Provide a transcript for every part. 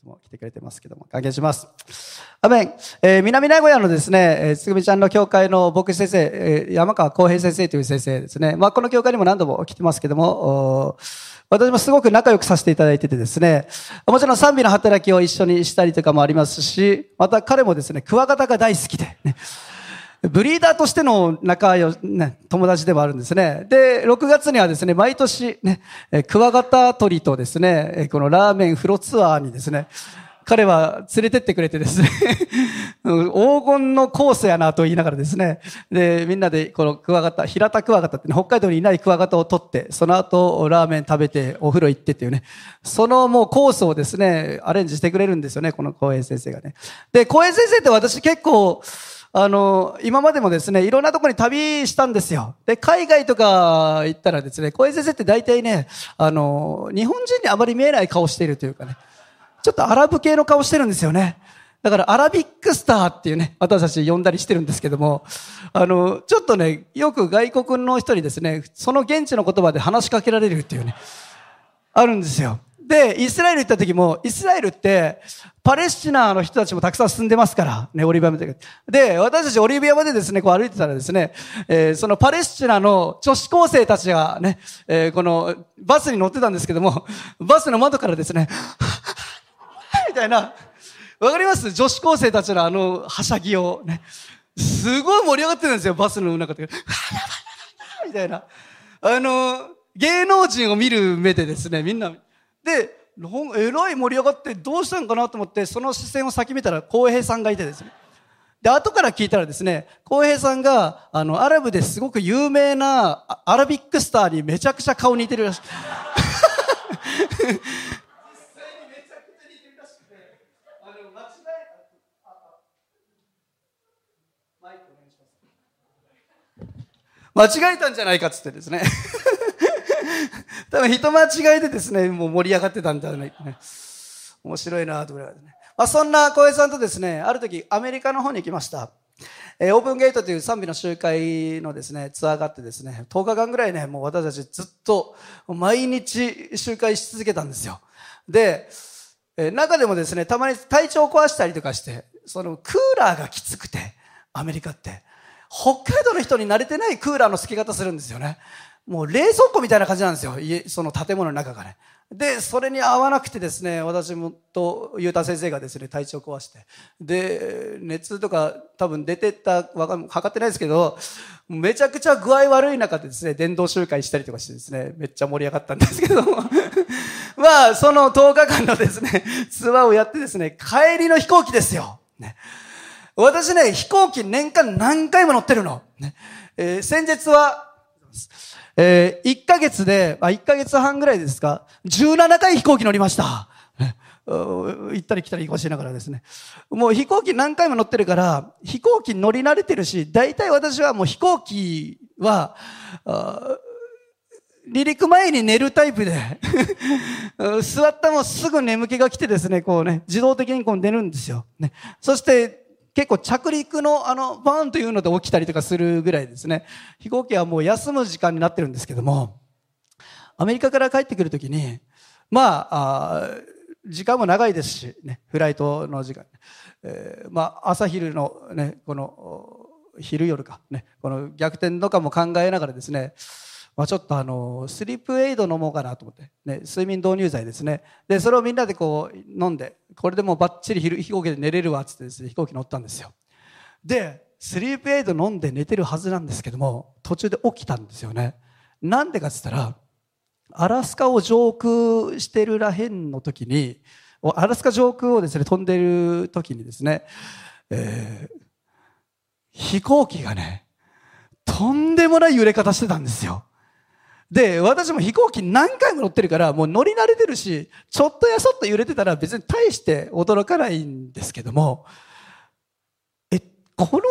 つも来てくれてますけども、歓迎します。アメン。えー、南名古屋のですね、えー、つぐみちゃんの教会の牧師先生、えー、山川浩平先生という先生ですね。まあ、この教会にも何度も来てますけども、私もすごく仲良くさせていただいててですね、もちろん賛美の働きを一緒にしたりとかもありますし、また彼もですね、クワガタが大好きで、ね、ブリーダーとしての仲良、ね、友達でもあるんですね。で、6月にはですね、毎年ね、クワガタ鳥とですね、このラーメン風呂ツアーにですね、彼は連れてってくれてですね 黄金のコースやなと言いながらですね、で、みんなでこのクワガタ、平田クワガタって、ね、北海道にいないクワガタを取って、その後ラーメン食べてお風呂行ってっていうね、そのもうコースをですね、アレンジしてくれるんですよね、この公園先生がね。で、公園先生って私結構、あの、今までもですね、いろんなところに旅したんですよ。で、海外とか行ったらですね、小江先生って大体ね、あの、日本人にあまり見えない顔しているというかね、ちょっとアラブ系の顔してるんですよね。だからアラビックスターっていうね、私たち呼んだりしてるんですけども、あの、ちょっとね、よく外国の人にですね、その現地の言葉で話しかけられるっていうね、あるんですよ。で、イスラエル行った時も、イスラエルって、パレスチナの人たちもたくさん住んでますから、ね、オリビア山で。で、私たちオリビアまでですね、こう歩いてたらですね、えー、そのパレスチナの女子高生たちがね、えー、このバスに乗ってたんですけども、バスの窓からですね、みたいな、わかります？女子高生たちのあの、はしゃぎをね、すごい盛り上がってるんですよ、バスの中で。みたいな。あの、芸能人を見る目でですね、みんな、で、えらい盛り上がってどうしたんかなと思って、その視線を先見たら、浩平さんがいてですね。で、後から聞いたらですね、浩平さんが、あの、アラブですごく有名なアラビックスターにめちゃくちゃ顔似てるらしい。間違えたんじゃないかっつってですね 多分人間違いでですね、もう盛り上がってたんだよね。面白いなと思いますね。まあ、そんな小江さんとですね、ある時アメリカの方に行きました。えー、オープンゲートという賛美の集会のですね、ツアーがあってですね、10日間ぐらいね、もう私たちずっと毎日集会し続けたんですよ。で、えー、中でもですね、たまに体調を壊したりとかして、そのクーラーがきつくて、アメリカって。北海道の人に慣れてないクーラーの付け方するんですよね。もう冷蔵庫みたいな感じなんですよ。家、その建物の中がね。で、それに合わなくてですね、私もと、ゆうた先生がですね、体調壊して。で、熱とか多分出てった、わかん、測ってないですけど、めちゃくちゃ具合悪い中でですね、電動集会したりとかしてですね、めっちゃ盛り上がったんですけども。まあ、その10日間のですね、ツアーをやってですね、帰りの飛行機ですよ。ね。私ね、飛行機年間何回も乗ってるの。ね。えー、先日は、えー、1ヶ月で、あ、1ヶ月半ぐらいですか、17回飛行機乗りました。行ったり来たり行かしながらですね。もう飛行機何回も乗ってるから、飛行機乗り慣れてるし、大体私はもう飛行機は、離陸前に寝るタイプで 座ったもすぐ眠気が来てですね、こうね、自動的にこう寝るんですよ。ね。そして、結構着陸のあの、バーンというので起きたりとかするぐらいですね。飛行機はもう休む時間になってるんですけども、アメリカから帰ってくるときに、まああ、時間も長いですし、ね、フライトの時間。えー、まあ、朝昼のね、この、昼夜か、ね、この逆転とかも考えながらですね、まあ、ちょっとあのスリープエイド飲もうかなと思って、ね、睡眠導入剤ですね。でそれをみんなでこう飲んでこれでもうばっちり飛行機で寝れるわっつってです、ね、飛行機乗ったんですよ。でスリープエイド飲んで寝てるはずなんですけども途中で起きたんですよね。なんでかっつったらアラスカを上空してるらへんの時にアラスカ上空をですね飛んでる時にですね、えー、飛行機がねとんでもない揺れ方してたんですよ。で、私も飛行機何回も乗ってるから、もう乗り慣れてるし、ちょっとやそっと揺れてたら別に大して驚かないんですけども、え、この、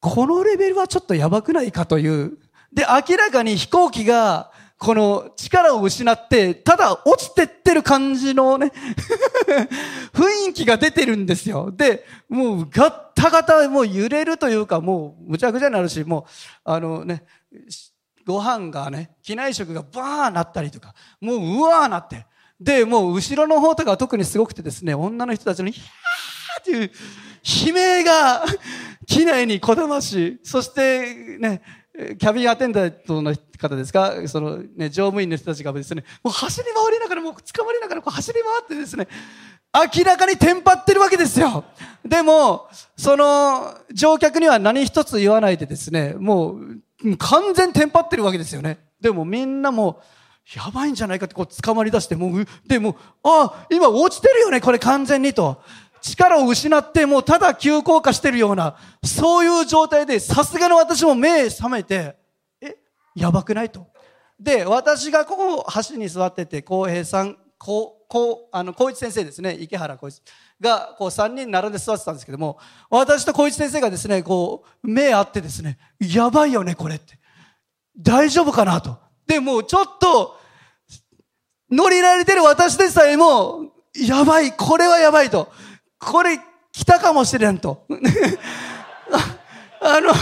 このレベルはちょっとやばくないかという。で、明らかに飛行機が、この力を失って、ただ落ちてってる感じのね 雰囲気が出てるんですよ。で、もうガッタガタ、もう揺れるというか、もうむちゃくちゃになるし、もう、あのね、ご飯がね、機内食がバーなったりとか、もううわーなって。で、もう後ろの方とか特にすごくてですね、女の人たちの、ヒャーっていう悲鳴が、機内にこだまし、そしてね、キャビンアテンダントの方ですか、そのね、乗務員の人たちがですね、もう走り回りながら、もう捕まりながら、こう走り回ってですね、明らかにテンパってるわけですよ。でも、その乗客には何一つ言わないでですね、もう完全テンパってるわけですよね。でもみんなもやばいんじゃないかってこう捕まり出して、もう、でも、ああ、今落ちてるよね、これ完全にと。力を失ってもうただ急降下してるような、そういう状態で、さすがの私も目覚めて、え、やばくないと。で、私がここ橋に座ってて、浩平さん、こう、こう、あの、小一先生ですね、池原小一が、こう3人並んで座ってたんですけども、私と小一先生がですね、こう、目合ってですね、やばいよね、これって。大丈夫かなと。で、もうちょっと、乗りられてる私でさえも、やばい、これはやばいと。これ、来たかもしれんと。あの、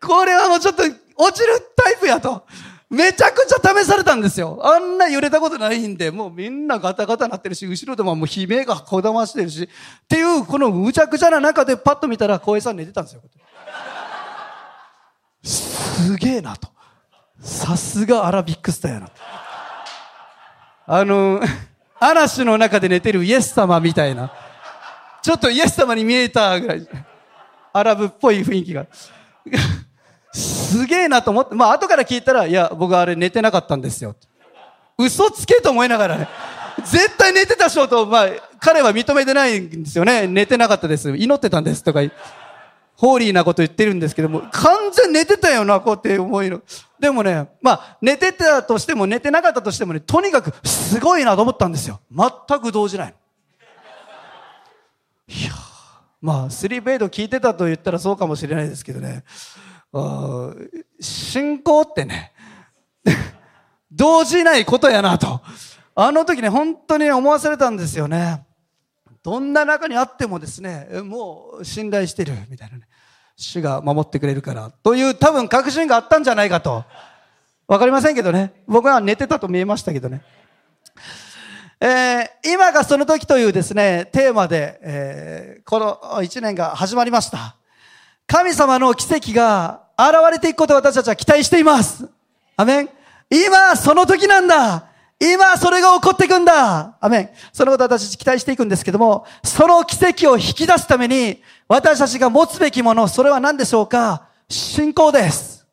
これはもうちょっと落ちるタイプやと。めちゃくちゃ試されたんですよ。あんな揺れたことないんで、もうみんなガタガタなってるし、後ろでももう悲鳴がこだましてるし、っていう、このむちゃくちゃな中でパッと見たら、小江さん寝てたんですよ。すげえなと。さすがアラビックスターやな。あの、嵐の中で寝てるイエス様みたいな。ちょっとイエス様に見えたぐらい。アラブっぽい雰囲気が。すげえなと思って、まあ後から聞いたら、いや、僕あれ寝てなかったんですよ。嘘つけと思いながらね。絶対寝てたしょと、まあ、彼は認めてないんですよね。寝てなかったです。祈ってたんですとか、ホーリーなこと言ってるんですけども、完全寝てたよな、こうって思いの。でもね、まあ、寝てたとしても寝てなかったとしてもね、とにかくすごいなと思ったんですよ。全く動じない。いやまあ、スリープエイド聞いてたと言ったらそうかもしれないですけどね。信仰ってね、動じないことやなと。あの時ね、本当に思わされたんですよね。どんな中にあってもですね、もう信頼してるみたいなね。主が守ってくれるから。という多分確信があったんじゃないかと。わかりませんけどね。僕は寝てたと見えましたけどね。えー、今がその時というですね、テーマで、えー、この一年が始まりました。神様の奇跡が現れていくことを私たちは期待しています。アメン。今、その時なんだ。今、それが起こっていくんだ。アメン。そのこと私たち期待していくんですけども、その奇跡を引き出すために、私たちが持つべきもの、それは何でしょうか？信仰です。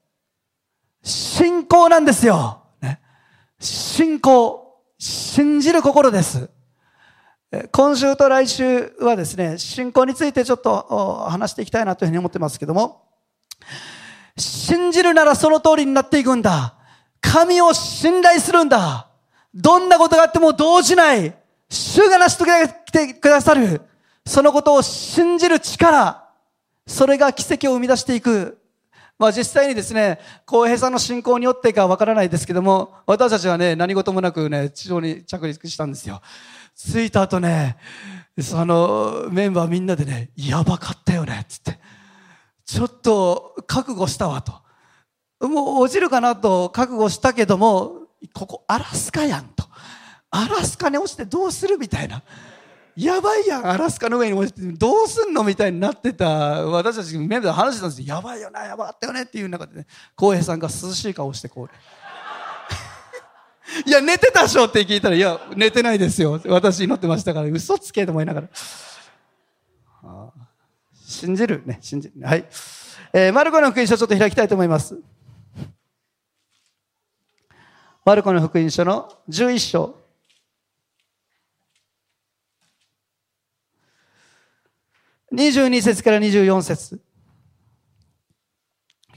信仰なんですよ。ね、信仰。信じる心です。今週と来週はですね、信仰についてちょっと話していきたいなというふうに思ってますけども、信じるならその通りになっていくんだ。神を信頼するんだ。どんなことがあっても動じない。主が成し遂げてくださる。そのことを信じる力。それが奇跡を生み出していく。まあ実際にですね、浩平さんの信仰によってかわからないですけども、私たちはね、何事もなくね、地上に着陸したんですよ。着いた後ね、そのメンバーみんなでね、やばかったよね、つって。ちょっと覚悟したわと。もう落ちるかなと覚悟したけども、ここアラスカやんと。アラスカに落ちてどうするみたいな。やばいやん、アラスカの上に落ちてどうすんのみたいになってた私たちメンバーで話してたんですよ。やばいよな、やばかったよねっていう中でね、浩平さんが涼しい顔してこう、いや、寝てたでしょって聞いたら、いや、寝てないですよ。私祈ってましたから、嘘つけと思いながら。信じる？ね、信じる。はい。えー、マルコの福音書ちょっと開きたいと思います。マルコの福音書の11章。22節から24節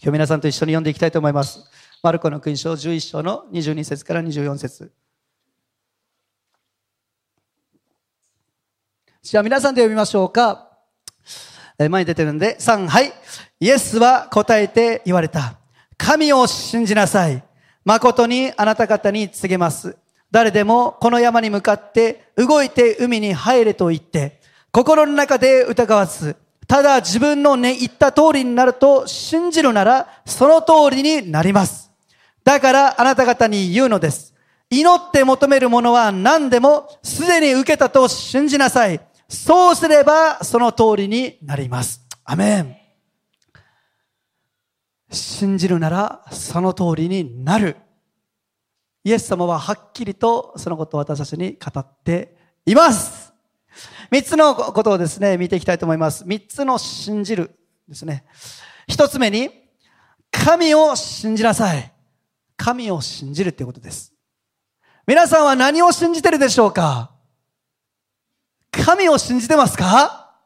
今日皆さんと一緒に読んでいきたいと思います。マルコの福音書11章の22節から24節じゃあ皆さんで読みましょうか。前に出てるんで、3、はい。イエスは答えて言われた。神を信じなさい。誠にあなた方に告げます。誰でもこの山に向かって動いて海に入れと言って、心の中で疑わず、ただ自分のね、言った通りになると信じるなら、その通りになります。だからあなた方に言うのです。祈って求めるものは何でもすでに受けたと信じなさい。そうすればその通りになります。アメン。信じるならその通りになる。イエス様ははっきりとそのことを私たちに語っています。三つのことをですね、見ていきたいと思います。三つの信じるですね。一つ目に、神を信じなさい。神を信じるということです。皆さんは何を信じてるでしょうか？神を信じてますか？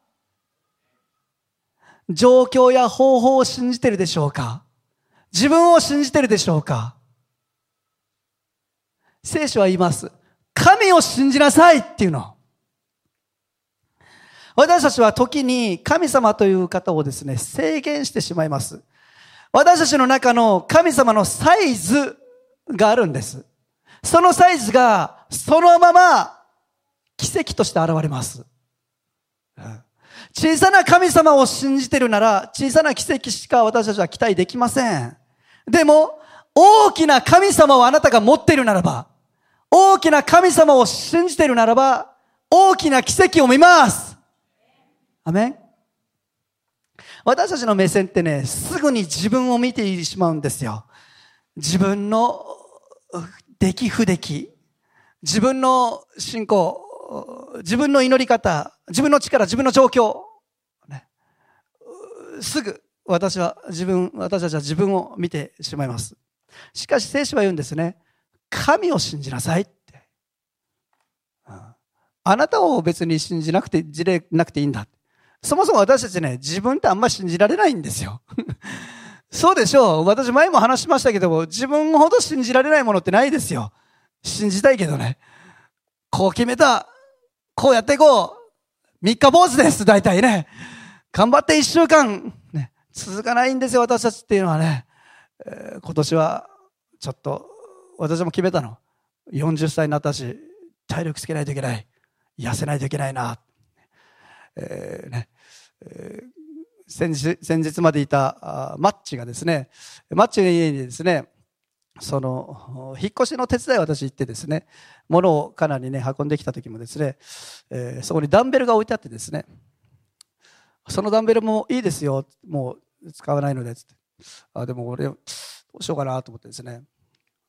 状況や方法を信じてるでしょうか？自分を信じてるでしょうか？聖書は言います。神を信じなさいっていうの。私たちは時に神様という方をですね、制限してしまいます。私たちの中の神様のサイズがあるんです。そのサイズがそのまま奇跡として現れます。小さな神様を信じてるなら小さな奇跡しか私たちは期待できません。でも大きな神様をあなたが持っているならば大きな神様を信じてるならば大きな奇跡を見ます。アメン私たちの目線ってね、すぐに自分を見てしまうんですよ。自分の出来不出来、自分の信仰、自分の祈り方、自分の力、自分の状況、ね、すぐ私は自分、私たちは自分を見てしまいます。しかし聖書は言うんですね。神を信じなさいって。あなたを別に信じなくて、事例なくていいんだ。そもそも私たちね、自分ってあんま信じられないんですよ。そうでしょう。私前も話しましたけども、自分ほど信じられないものってないですよ。信じたいけどね。こう決めた。こうやっていこう。三日坊主です、大体ね。頑張って一週間、ね、続かないんですよ、私たちっていうのはね。えー、今年は、ちょっと、私も決めたの。40歳になったし、体力つけないといけない。痩せないといけないな。えー、ね、え先日先日までいたマッチがですね、マッチの家にですね、その、引っ越しの手伝いを私行ってですね、物をかなりね、運んできた時もですね、えー、そこにダンベルが置いてあってですね、そのダンベルもいいですよ、もう使わないので、つって。あ、でも俺、どうしようかなと思ってですね、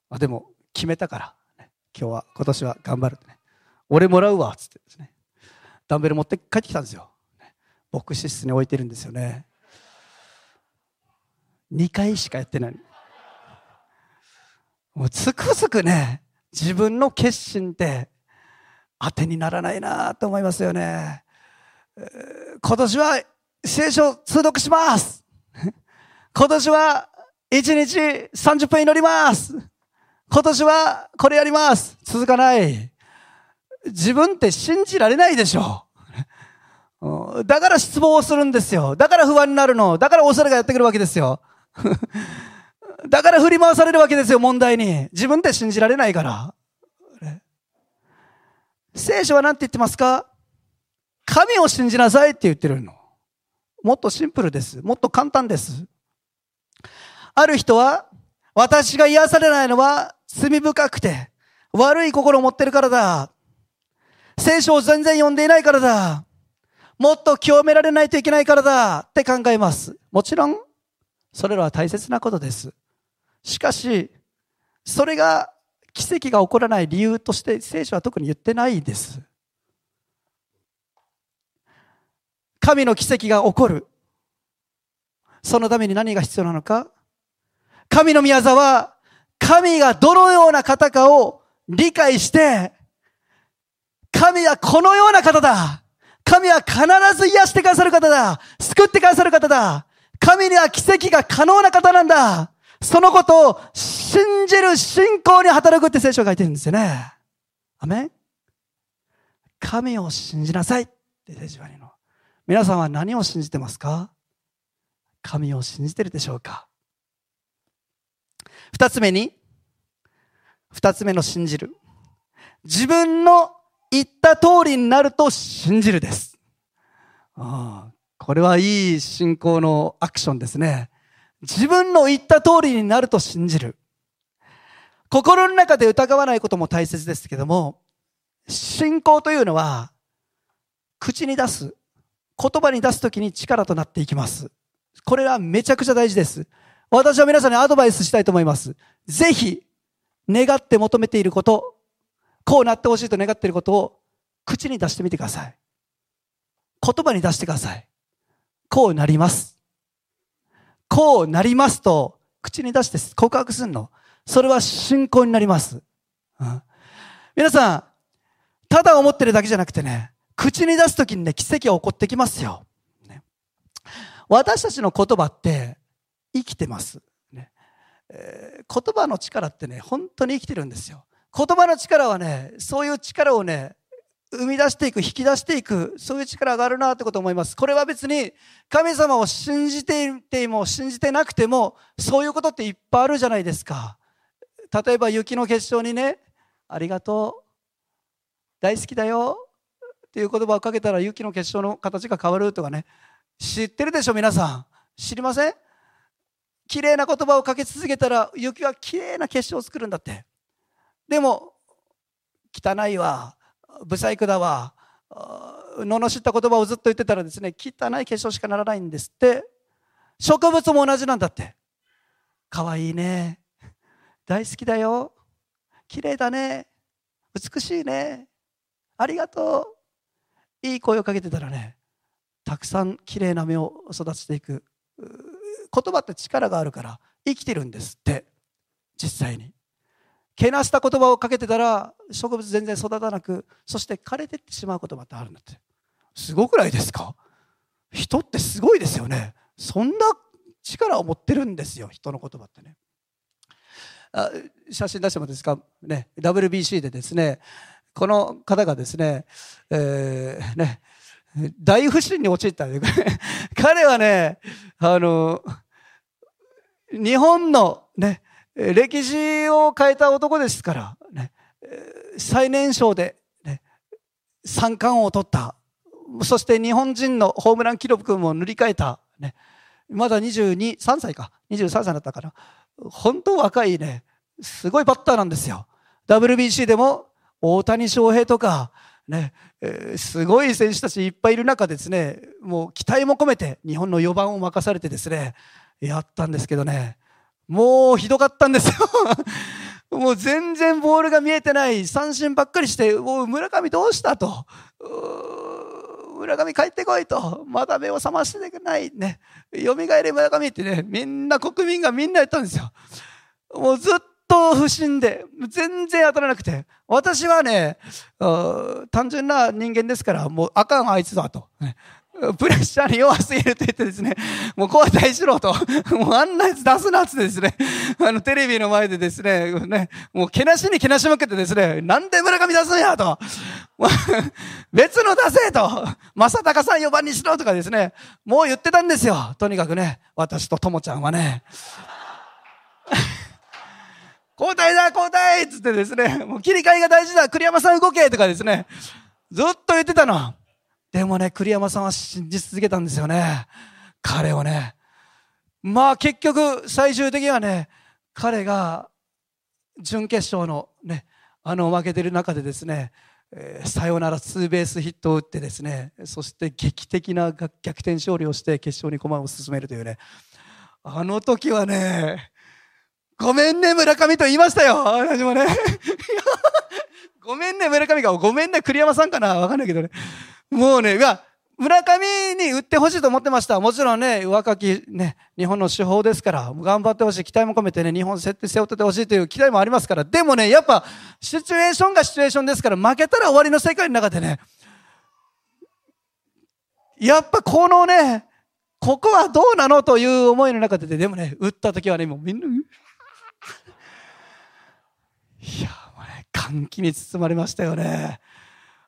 あ、でも決めたから、ね、今日は、今年は頑張るってね、俺もらうわ、つってですね、ダンベル持って帰ってきたんですよ。牧師室に置いてるんですよね。2回しかやってない。もうつくづくね自分の決心って当てにならないなと思いますよね。今年は聖書通読します。今年は1日30分祈ります。今年はこれやります。続かない。自分って信じられないでしょだから失望するんですよ。だから不安になるの。だから恐れがやってくるわけですよ。だから振り回されるわけですよ、問題に。自分って信じられないから。聖書は何て言ってますか？神を信じなさいって言ってるの。もっとシンプルです。もっと簡単です。ある人は、私が癒されないのは罪深くて、悪い心を持ってるからだ。聖書を全然読んでいないからだ。もっと清められないといけないからだって考えます。もちろん、それらは大切なことです。しかし、それが奇跡が起こらない理由として聖書は特に言ってないです。神の奇跡が起こる。そのために何が必要なのか神の宮沢は、神がどのような方かを理解して、神はこのような方だ神は必ず癒してくださる方だ。救ってくださる方だ。神には奇跡が可能な方なんだ。そのことを信じる信仰に働くって聖書が書いてるんですよね。アメン神を信じなさいって聖書が言うの。皆さんは何を信じてますか？神を信じてるでしょうか？二つ目に、二つ目の信じる。自分の言った通りになると信じるです。あこれはいい信仰のアクションですね。自分の言った通りになると信じる。心の中で疑わないことも大切ですけども、信仰というのは、口に出す、言葉に出すときに力となっていきます。これはめちゃくちゃ大事です。私は皆さんにアドバイスしたいと思います。ぜひ、願って求めていること、こうなってほしいと願っていることを口に出してみてください。言葉に出してください。こうなります。こうなりますと、口に出して告白するの。それは信仰になります。うん、皆さん、ただ思ってるだけじゃなくてね、口に出すときにね、奇跡が起こってきますよ。ね、私たちの言葉って生きてます。ねえー、言葉の力ってね、本当に生きてるんですよ。言葉の力はね、そういう力をね、生み出していく、引き出していく、そういう力があるなってことを思います。これは別に神様を信じていても信じてなくても、そういうことっていっぱいあるじゃないですか。例えば雪の結晶にね、ありがとう、大好きだよっていう言葉をかけたら雪の結晶の形が変わるとかね、知ってるでしょ皆さん。知りません？綺麗な言葉をかけ続けたら雪は綺麗な結晶を作るんだって。でも、汚いわ、不細工だわ、罵った言葉をずっと言ってたらですね、汚い結晶しかならないんですって。植物も同じなんだって。可愛いいね。大好きだよ。綺麗だね。美しいね。ありがとう。いい声をかけてたらね、たくさん綺麗な芽を育てていく。言葉って力があるから生きてるんですって。実際に。けなした言葉をかけてたら植物全然育たなくそして枯れてってしまう言葉ってあるんだって。すごくないですか？人ってすごいですよね。そんな力を持ってるんですよ人の言葉ってね。あ写真出してもですか？ね WBC でですねこの方がですね,、えー、ね大不振に陥った彼はねあの日本のね歴史を変えた男ですから、ね、最年少で、ね、三冠王を取った。そして日本人のホームラン記録も塗り替えた。ね、まだ22、3歳か。23歳だったから。本当若いね、すごいバッターなんですよ。WBC でも大谷翔平とか、ね、えー、すごい選手たちいっぱいいる中ですね、もう期待も込めて日本の4番を任されてですね、やったんですけどね、もうひどかったんですよ もう全然ボールが見えてない。三振ばっかりして、お村上どうしたと。村上帰ってこいと。まだ目を覚ましてない。ね。蘇れ村上ってね、みんな国民がみんな言ったんですよ。もうずっと不審で、全然当たらなくて。私はね、単純な人間ですから、もうあかんあいつだと。プレッシャーに弱すぎると言ってですね、もう交代しろと、もうあんなやつ出すなってですね、あのテレビの前でですね、ね、もうけなしにけなし向けてですね、なんで村上出すんやと、別の出せと、正隆さん4番にしろとかですね、もう言ってたんですよ。とにかくね、私とともちゃんはね。交代だ交代っつってですね、もう切り替えが大事だ栗山さん動けとかですね、ずっと言ってたの。でもね、栗山さんは信じ続けたんですよね。彼をね。まあ結局、最終的にはね、彼が準決勝のね、あの負けてる中でですね、えー、サヨナラツーベースヒットを打ってですね、そして劇的な逆転勝利をして決勝に駒を進めるというね、あの時はね、ごめんね村上と言いましたよ、私もね。ごめんね村上が、ごめんね栗山さんかなわかんないけどね。もうね、いや、村上に打ってほしいと思ってました。もちろんね、若きね、日本の手法ですから、頑張ってほしい、期待も込めてね、日本設定背負っててほしいという期待もありますから、でもね、やっぱ、シチュエーションがシチュエーションですから、負けたら終わりの世界の中でね、やっぱこのね、ここはどうなのという思いの中で、でもね、打った時はね、もうみんな、いや、もうね、歓喜に包まれましたよね。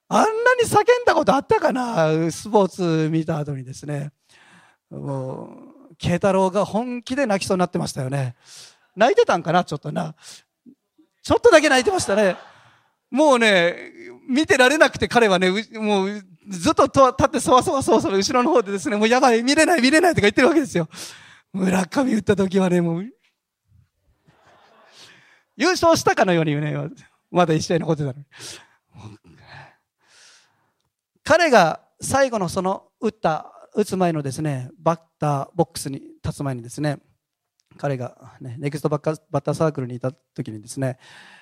あんなに叫んだことあったかな？スポーツ見た後にですね。もう、慶太郎が本気で泣きそうになってましたよね。泣いてたんかな？ちょっとな。ちょっとだけ泣いてましたね。もうね、見てられなくて彼はね、もうずっと立ってそわそわそわそわ後ろの方でですね、もうやばい、見れない、見れないとか言ってるわけですよ。村上打った時はね、もう、優勝したかのようにね、まだ一試合残ってたのに。彼が最後のその打った、打つ前のですね、バッターボックスに立つ前にですね、彼が、ね、ネクストバッバッターサークルにいた時にですね、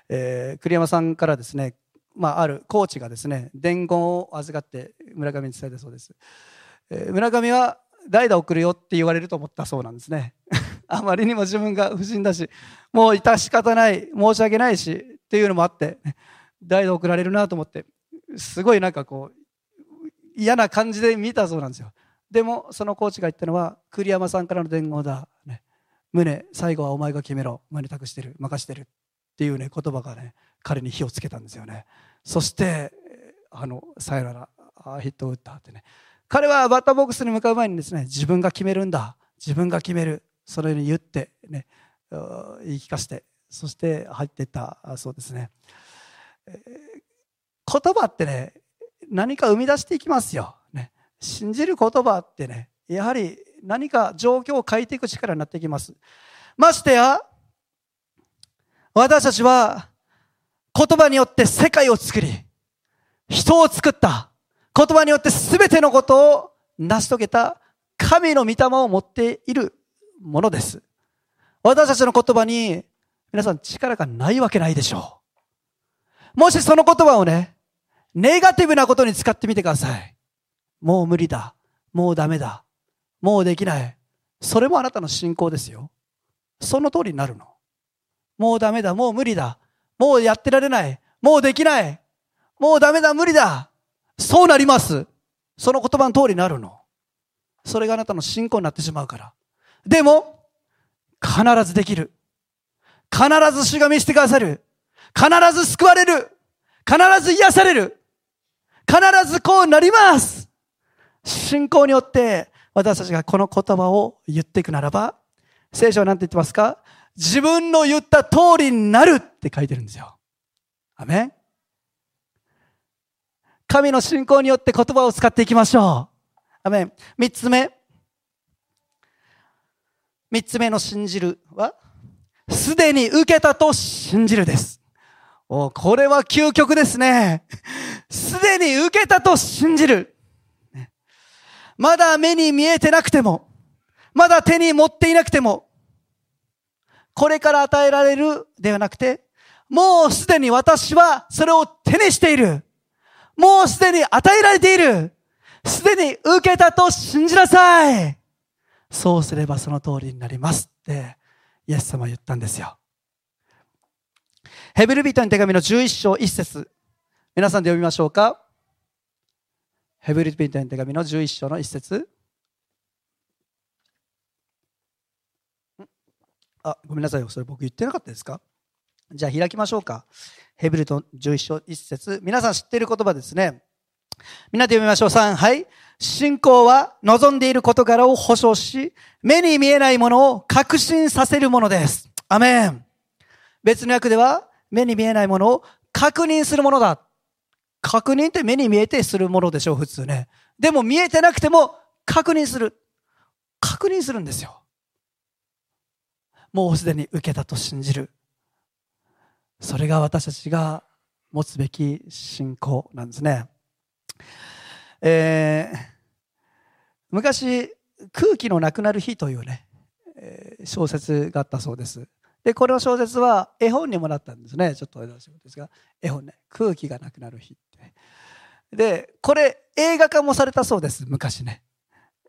えー、栗山さんからですね、まあ、あるコーチがですね、伝言を預かって村上に伝えたそうです。えー、村上は代打送るよって言われると思ったそうなんですね。あまりにも自分が不審だし、もう致し方ない、申し訳ないし、っていうのもあって、代打送られるなと思って、すごいなんかこう、嫌な感じで見たそうなんですよ。でも、そのコーチが言ったのは、栗山さんからの伝言だ。ね、胸、最後はお前が決めろ。胸託してる。任してる。っていうね、言葉がね、彼に火をつけたんですよね。そして、あの、さよなら、ヒットを打ったってね。彼はバッターボックスに向かう前にですね、自分が決めるんだ。自分が決める。そのように言ってね、言い聞かせて、そして入っていったそうですね。え言葉ってね、何か生み出していきますよ。ね、信じる言葉ってね、やはり何か状況を変えていく力になってきます。ましてや、私たちは言葉によって世界を作り、人を作った。言葉によって全てのことを成し遂げた神の御霊を持っているものです。私たちの言葉に皆さん力がないわけないでしょう。もしその言葉をね、ネガティブなことに使ってみてください。もう無理だ。もうダメだ。もうできない。それもあなたの信仰ですよ。その通りになるの。もうダメだ。もう無理だ。もうやってられない。もうできない。もうダメだ。無理だ。そうなります。その言葉の通りになるの。それがあなたの信仰になってしまうから。でも、必ずできる。必ず主が見せてくださる。必ず救われる。必ず癒される。必ずこうなります。信仰によって私たちがこの言葉を言っていくならば、聖書は何て言ってますか？自分の言った通りになるって書いてるんですよ。アメン神の信仰によって言葉を使っていきましょう。アメン。三つ目。三つ目の信じるは、すでに受けたと信じるです。おこれは究極ですね。すでに受けたと信じる。まだ目に見えてなくても、まだ手に持っていなくても、これから与えられるではなくて、もうすでに私はそれを手にしている。もうすでに与えられている。すでに受けたと信じなさい。そうすればその通りになりますって、イエス様は言ったんですよ。ヘブルビトの手紙の11章1節皆さんで読みましょうか。ヘブルビトの手紙の11章の1節あ、ごめんなさい。それ僕言ってなかったですか？じゃあ開きましょうか。ヘブルト11章1節皆さん知っている言葉ですね。みんなで読みましょう。3、はい。信仰は望んでいる事柄を保証し、目に見えないものを確信させるものです。アメン。別の訳では、目に見えないものを確認するものだ。確認って目に見えてするものでしょう、普通ね。でも見えてなくても確認する。確認するんですよ。もうすでに受けたと信じる。それが私たちが持つべき信仰なんですね。えー、昔、空気のなくなる日というね、え、小説があったそうです。で、この小説は絵本にもなったんですね。ちょっと出しですが、絵本ね、空気がなくなる日って、で、これ映画化もされたそうです、昔ね。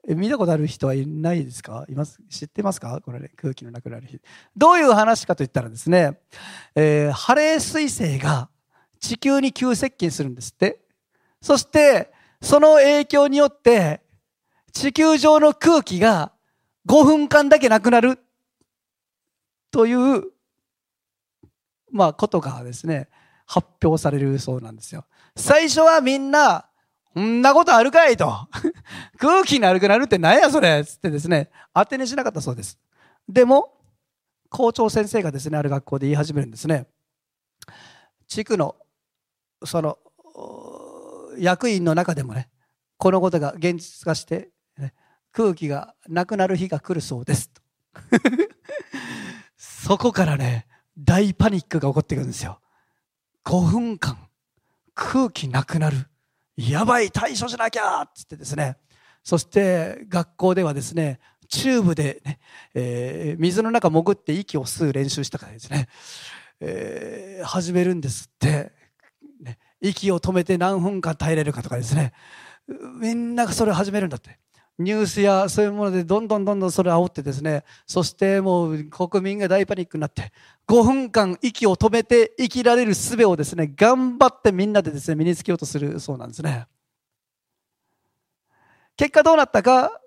見たことある人はいないですか？います？知ってますか？これね、空気のなくなる日。どういう話かといったらですね、えー、ハレー彗星が地球に急接近するんですって。そして、その影響によって、地球上の空気が5分間だけなくなる。という、まあ、ことがですね、発表されるそうなんですよ。最初はみんな、こんなことあるかいと。空気なるくなるって何やそれつってですね、当てにしなかったそうです。でも、校長先生がですね、ある学校で言い始めるんですね。地区の、その、役員の中でもね、このことが現実化して、ね、空気がなくなる日が来るそうです。そこからね、大パニックが起こってくるんですよ。5分間、空気なくなる。やばい、対処しなきゃっつってですね。そして学校ではですね、チューブでね、えー、水の中潜って息を吸う練習したからですね、えー、始めるんですって、ね、息を止めて何分間耐えれるかとかですね、みんながそれを始めるんだって。ニュースやそういうものでどんどんどんどんそれ煽ってですね、そしてもう国民が大パニックになって、5分間息を止めて生きられる術をですね、頑張ってみんなでですね、身につけようとするそうなんですね。結果どうなったか、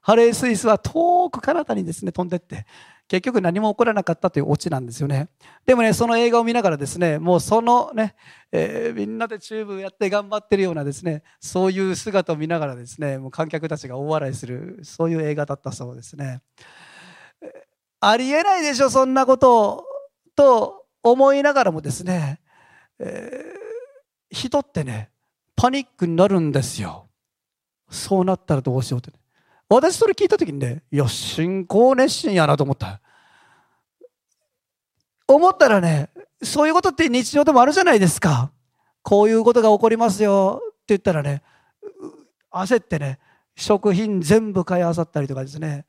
ハレースイスは遠く彼方にですね、飛んでって、結局何も起こらなかったというオチなんですよね。でもね、その映画を見ながらですね、もうそのね、えー、みんなでチューブやって頑張ってるようなですね、そういう姿を見ながらですね、もう観客たちが大笑いする、そういう映画だったそうですね。ありえないでしょ、そんなこと、と思いながらもですね、えー、人ってね、パニックになるんですよ。そうなったらどうしようって、ね。私それ聞いた時にね、いや、信仰熱心やなと思った。思ったらね、そういうことって日常でもあるじゃないですか。こういうことが起こりますよって言ったらね、焦ってね、食品全部買いあさったりとかですね。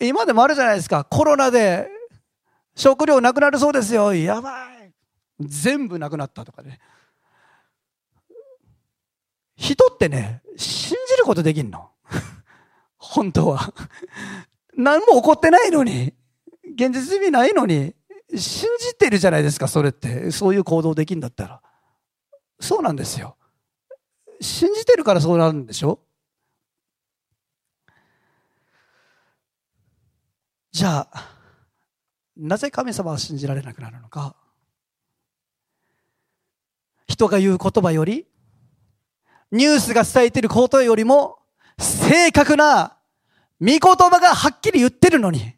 今でもあるじゃないですか。コロナで食料なくなるそうですよ。やばい。全部なくなったとかね。人ってね、信じることできんの。本当は。何も起こってないのに、現実味ないのに、信じてるじゃないですか、それって。そういう行動できるんだったら。そうなんですよ。信じてるからそうなるんでしょ？じゃあ、なぜ神様は信じられなくなるのか？人が言う言葉より、ニュースが伝えてることよりも、正確な御言葉がはっきり言ってるのに、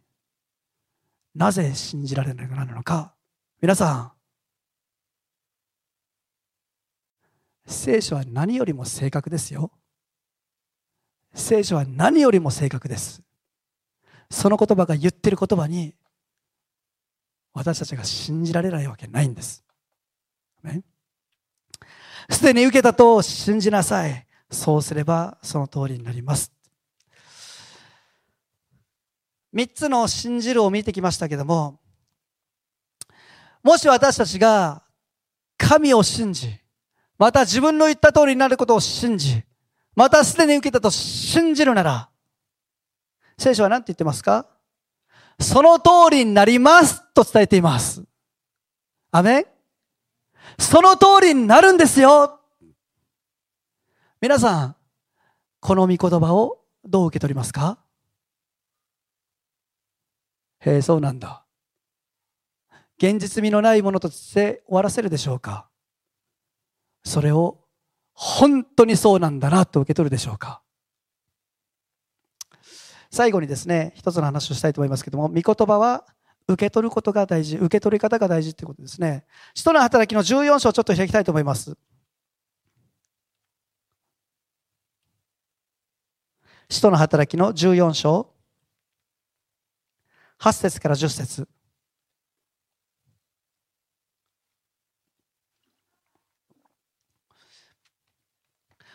なぜ信じられなくなるのか。皆さん、聖書は何よりも正確ですよ。聖書は何よりも正確です。その言葉が言ってる言葉に、私たちが信じられないわけないんです。すでに受けたと信じなさい。そうすればその通りになります。三つの信じるを見てきましたけども、もし私たちが神を信じ、また自分の言った通りになることを信じ、またすでに受けたと信じるなら、聖書は何て言ってますか？その通りになりますと伝えています。アメその通りになるんですよ。皆さん、この御言葉をどう受け取りますか？へえ、そうなんだ。現実味のないものとして終わらせるでしょうか？それを本当にそうなんだなと受け取るでしょうか？最後にですね、一つの話をしたいと思いますけども、御言葉は受け取ることが大事、受け取り方が大事ということですね。使徒の働きの14章をちょっと開きたいと思います。使徒の働きの14章、8節から10節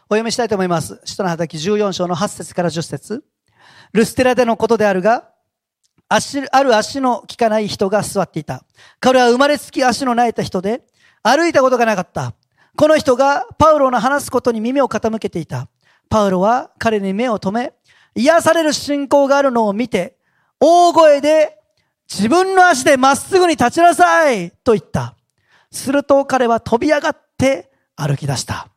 お読みしたいと思います。使徒の働き14章の8節から10節ルステラでのことであるが、足、ある足の効かない人が座っていた。彼は生まれつき足のないた人で、歩いたことがなかった。この人がパウロの話すことに耳を傾けていた。パウロは彼に目を留め、癒される信仰があるのを見て、大声で自分の足でまっすぐに立ちなさいと言った。すると彼は飛び上がって歩き出した。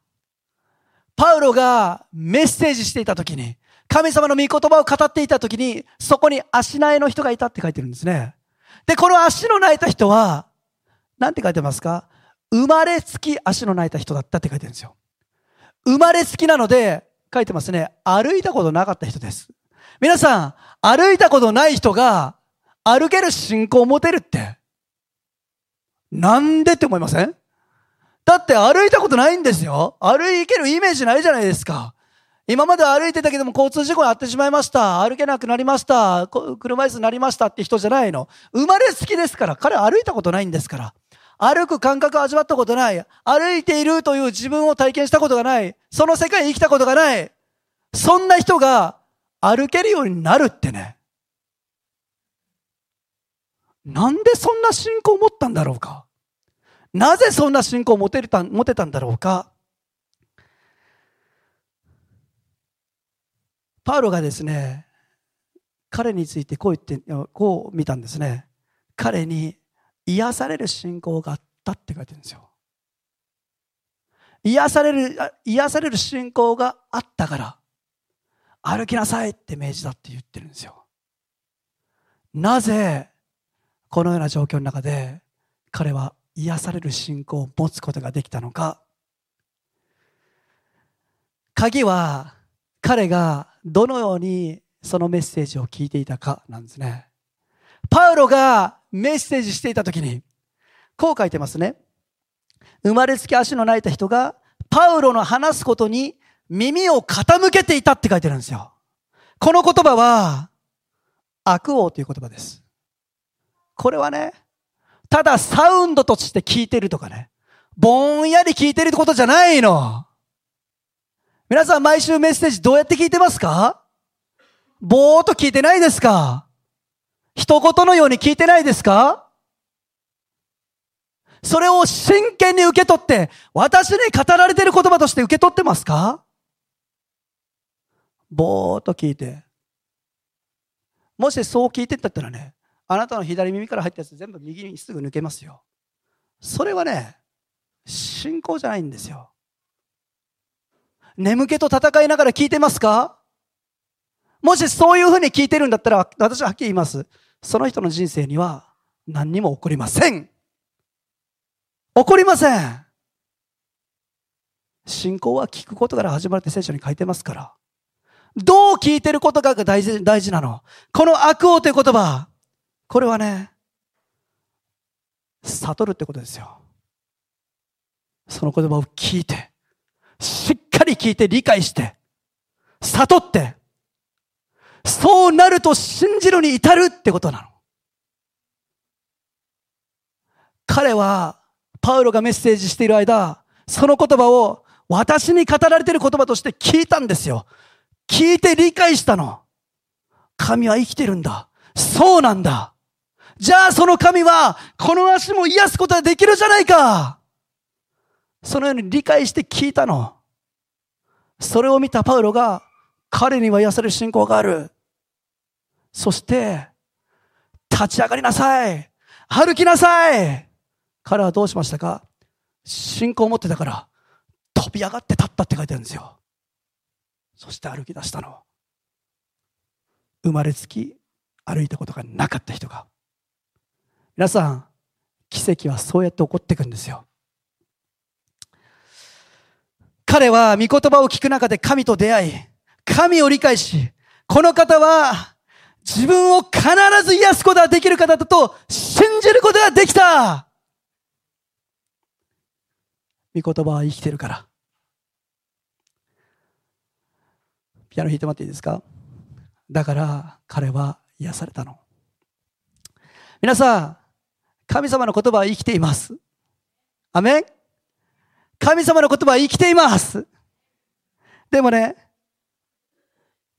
パウロがメッセージしていた時に、神様の御言葉を語っていた時に、そこに足苗の人がいたって書いてるんですね。で、この足の泣いた人は、なんて書いてますか？生まれつき足の泣いた人だったって書いてるんですよ。生まれつきなので、書いてますね。歩いたことなかった人です。皆さん、歩いたことない人が歩ける信仰を持てるって、なんでって思いません？だって歩いたことないんですよ。歩いけるイメージないじゃないですか。今まで歩いてたけども交通事故に遭ってしまいました。歩けなくなりました。車椅子になりましたって人じゃないの。生まれ好きですから。彼歩いたことないんですから。歩く感覚を味わったことない。歩いているという自分を体験したことがない。その世界に生きたことがない。そんな人が歩けるようになるってね。なんでそんな信仰を持ったんだろうか？なぜそんな信仰を持てた持てたんだろうか？パウロがですね、彼についてこう言って、こう見たんですね。彼に癒される信仰があったって書いてるんですよ。癒される、癒される信仰があったから、歩きなさいって命じだって言ってるんですよ。なぜ、このような状況の中で、彼は癒される信仰を持つことができたのか。鍵は、彼がどのようにそのメッセージを聞いていたかなんですね。パウロがメッセージしていた時に、こう書いてますね。生まれつき足の泣いた人が、パウロの話すことに耳を傾けていたって書いてるんですよ。この言葉は、悪王という言葉です。これはね、ただサウンドとして聞いてるとかね、ぼんやり聞いてるってことじゃないの。皆さん毎週メッセージどうやって聞いてますか？ぼーっと聞いてないですか？一言のように聞いてないですか？それを真剣に受け取って、私に語られている言葉として受け取ってますか？ぼーっと聞いて。もしそう聞いてったったらね、あなたの左耳から入ったやつ全部右にすぐ抜けますよ。それはね、信仰じゃないんですよ。眠気と戦いながら聞いてますか？もしそういうふうに聞いてるんだったら、私ははっきり言います。その人の人生には何にも起こりません。起こりません。信仰は聞くことから始まるって聖書に書いてますから。どう聞いてることが大事大事なの。この悪王という言葉、これはね、悟るってことですよ。その言葉を聞いて、しっかり聞いて理解して、悟って、そうなると信じるに至るってことなの。彼は、パウロがメッセージしている間、その言葉を私に語られている言葉として聞いたんですよ。聞いて理解したの。神は生きてるんだ。そうなんだ。じゃあその神は、この足も癒すことができるじゃないか。そのように理解して聞いたの。それを見たパウロが、彼には癒される信仰がある。そして、立ち上がりなさい。歩きなさい。彼はどうしましたか？信仰を持ってたから、飛び上がって立ったって書いてあるんですよ。そして歩き出したの。生まれつき歩いたことがなかった人が。皆さん、奇跡はそうやって起こっていくんですよ。彼は御言葉を聞く中で神と出会い、神を理解し、この方は自分を必ず癒すことができる方だと信じることができた御言葉は生きてるから。ピアノ弾いてもらっていいですか？だから彼は癒されたの。皆さん、神様の言葉は生きています。アメン？神様の言葉は生きています。でもね、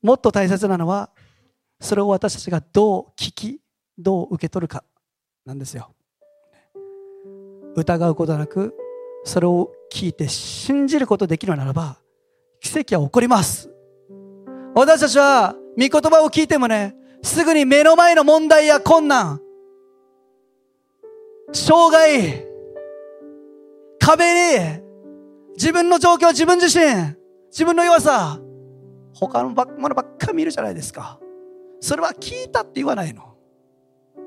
もっと大切なのは、それを私たちがどう聞き、どう受け取るかなんですよ。疑うことなく、それを聞いて信じることできるならば、奇跡は起こります。私たちは、御言葉を聞いてもね、すぐに目の前の問題や困難、障害、壁に、自分の状況、自分自身、自分の弱さ、他のものばっか見るじゃないですか。それは聞いたって言わないの。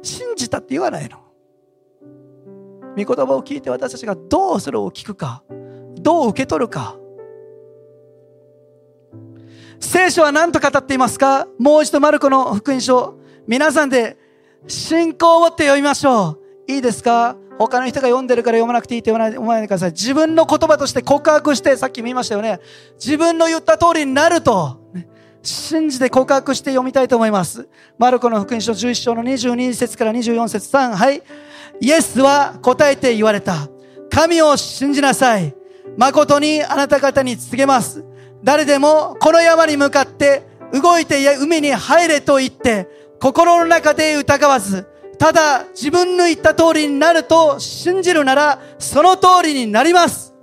信じたって言わないの。御言葉を聞いて私たちがどうそれを聞くか、どう受け取るか。聖書は何と語っていますか？もう一度マルコの福音書。皆さんで信仰を持って読みましょう。いいですか？他の人が読んでるから読まなくていいって思わないでください。自分の言葉として告白して、さっきも言いましたよね。自分の言った通りになると、信じて告白して読みたいと思います。マルコの福音書11章の22節から24節3、はい。イエスは答えて言われた。神を信じなさい。誠にあなた方に告げます。誰でもこの山に向かって動いて海に入れと言って、心の中で疑わず、ただ自分の言った通りになると信じるなら、その通りになります。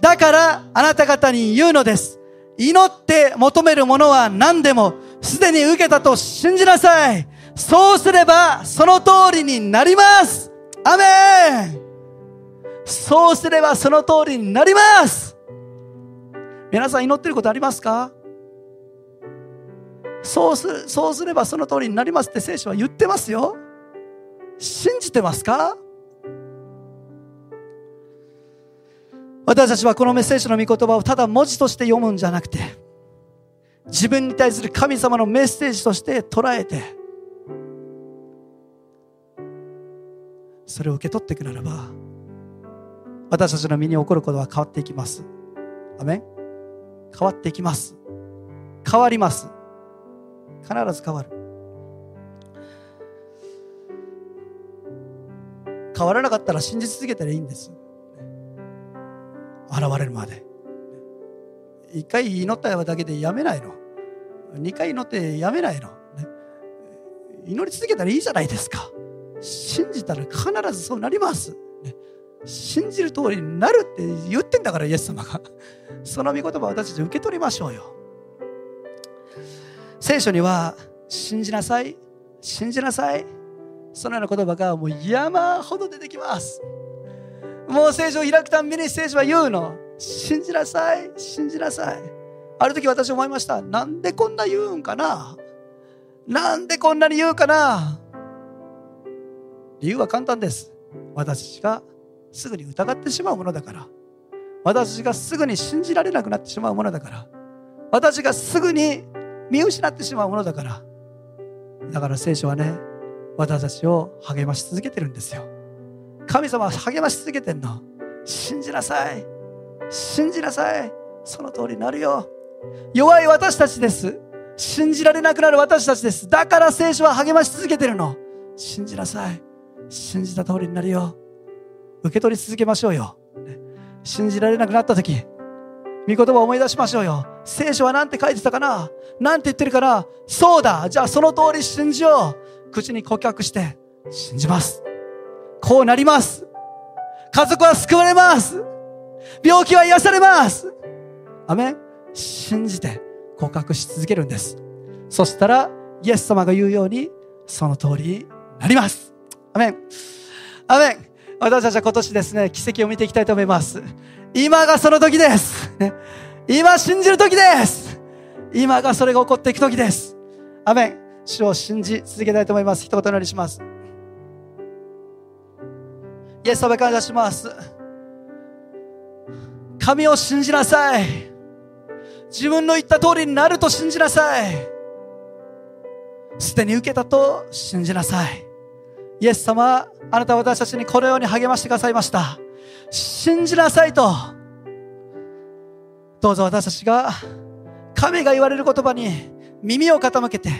だからあなた方に言うのです。祈って求めるものは何でも、すでに受けたと信じなさい。そうすれば、その通りになります。アメンそうすればその通りになります皆さん祈ってることありますか？そうす、そうすればその通りになりますって聖書は言ってますよ。信じてますか？私たちはこのメッセージの御言葉をただ文字として読むんじゃなくて、自分に対する神様のメッセージとして捉えて、それを受け取っていくならば、私たちの身に起こることは変わっていきます。アメン変わっていきます。変わります。必ず変わる。変わらなかったら信じ続けたらいいんです。現れるまで。一回祈っただけでやめないの。二回祈ってやめないの。祈り続けたらいいじゃないですか。信じたら必ずそうなります。信じる通りになるって言ってんだから、イエス様が。その御言葉を私たち受け取りましょうよ。聖書には、信じなさい、信じなさい。そのような言葉がもう山ほど出てきます。もう聖書を開くたんびに聖書は言うの。信じなさい、信じなさい。ある時私思いました。なんでこんな言うんかななんでこんなに言うかな理由は簡単です。私たちがすぐに疑ってしまうものだから。私がすぐに信じられなくなってしまうものだから。私がすぐに見失ってしまうものだから。だから聖書はね、私たちを励まし続けてるんですよ。神様は励まし続けてんの。信じなさい。信じなさい。その通りになるよ。弱い私たちです。信じられなくなる私たちです。だから聖書は励まし続けてるの。信じなさい。信じた通りになるよ。受け取り続けましょうよ。信じられなくなった時、御言葉を思い出しましょうよ。聖書は何て書いてたかな？何て言ってるかな？そうだじゃあその通り信じよう口に告白して、信じます。こうなります。家族は救われます。病気は癒されます。アメン信じて告白し続けるんです。そしたら、イエス様が言うように、その通りになります。アメン。アメン。私たちは今年ですね、奇跡を見ていきたいと思います。今がその時です。今信じる時です。今がそれが起こっていく時です。アメン。主を信じ続けたいと思います。一言お祈りします。イエス様感謝します。神を信じなさい。自分の言った通りになると信じなさい。すでに受けたと信じなさい。イエス様、あなたは私たちにこのように励ましてくださいました。信じなさいと。どうぞ私たちが神が言われる言葉に耳を傾けて、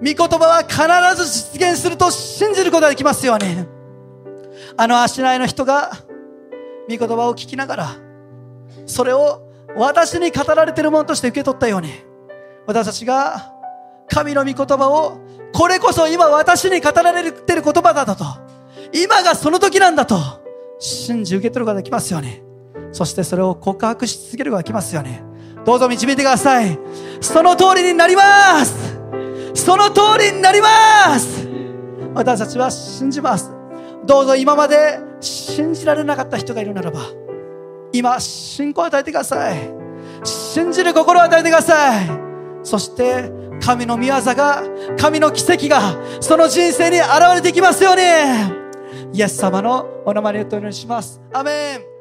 御言葉は必ず実現すると信じることができますように。あの足内の人が御言葉を聞きながら、それを私に語られているものとして受け取ったように、私たちが神の御言葉を、これこそ今私に語られてる言葉だと、今がその時なんだと、信じ受け取ることができますように。そしてそれを告白し続けることができますように。どうぞ導いてください。その通りになりますその通りになります私たちは信じます。どうぞ今まで信じられなかった人がいるならば、今、信仰を与えてください。信じる心を与えてください。そして、神の御業が、神の奇跡が、その人生に現れてきますように。イエス様のお名前によってお祈りします。アメン。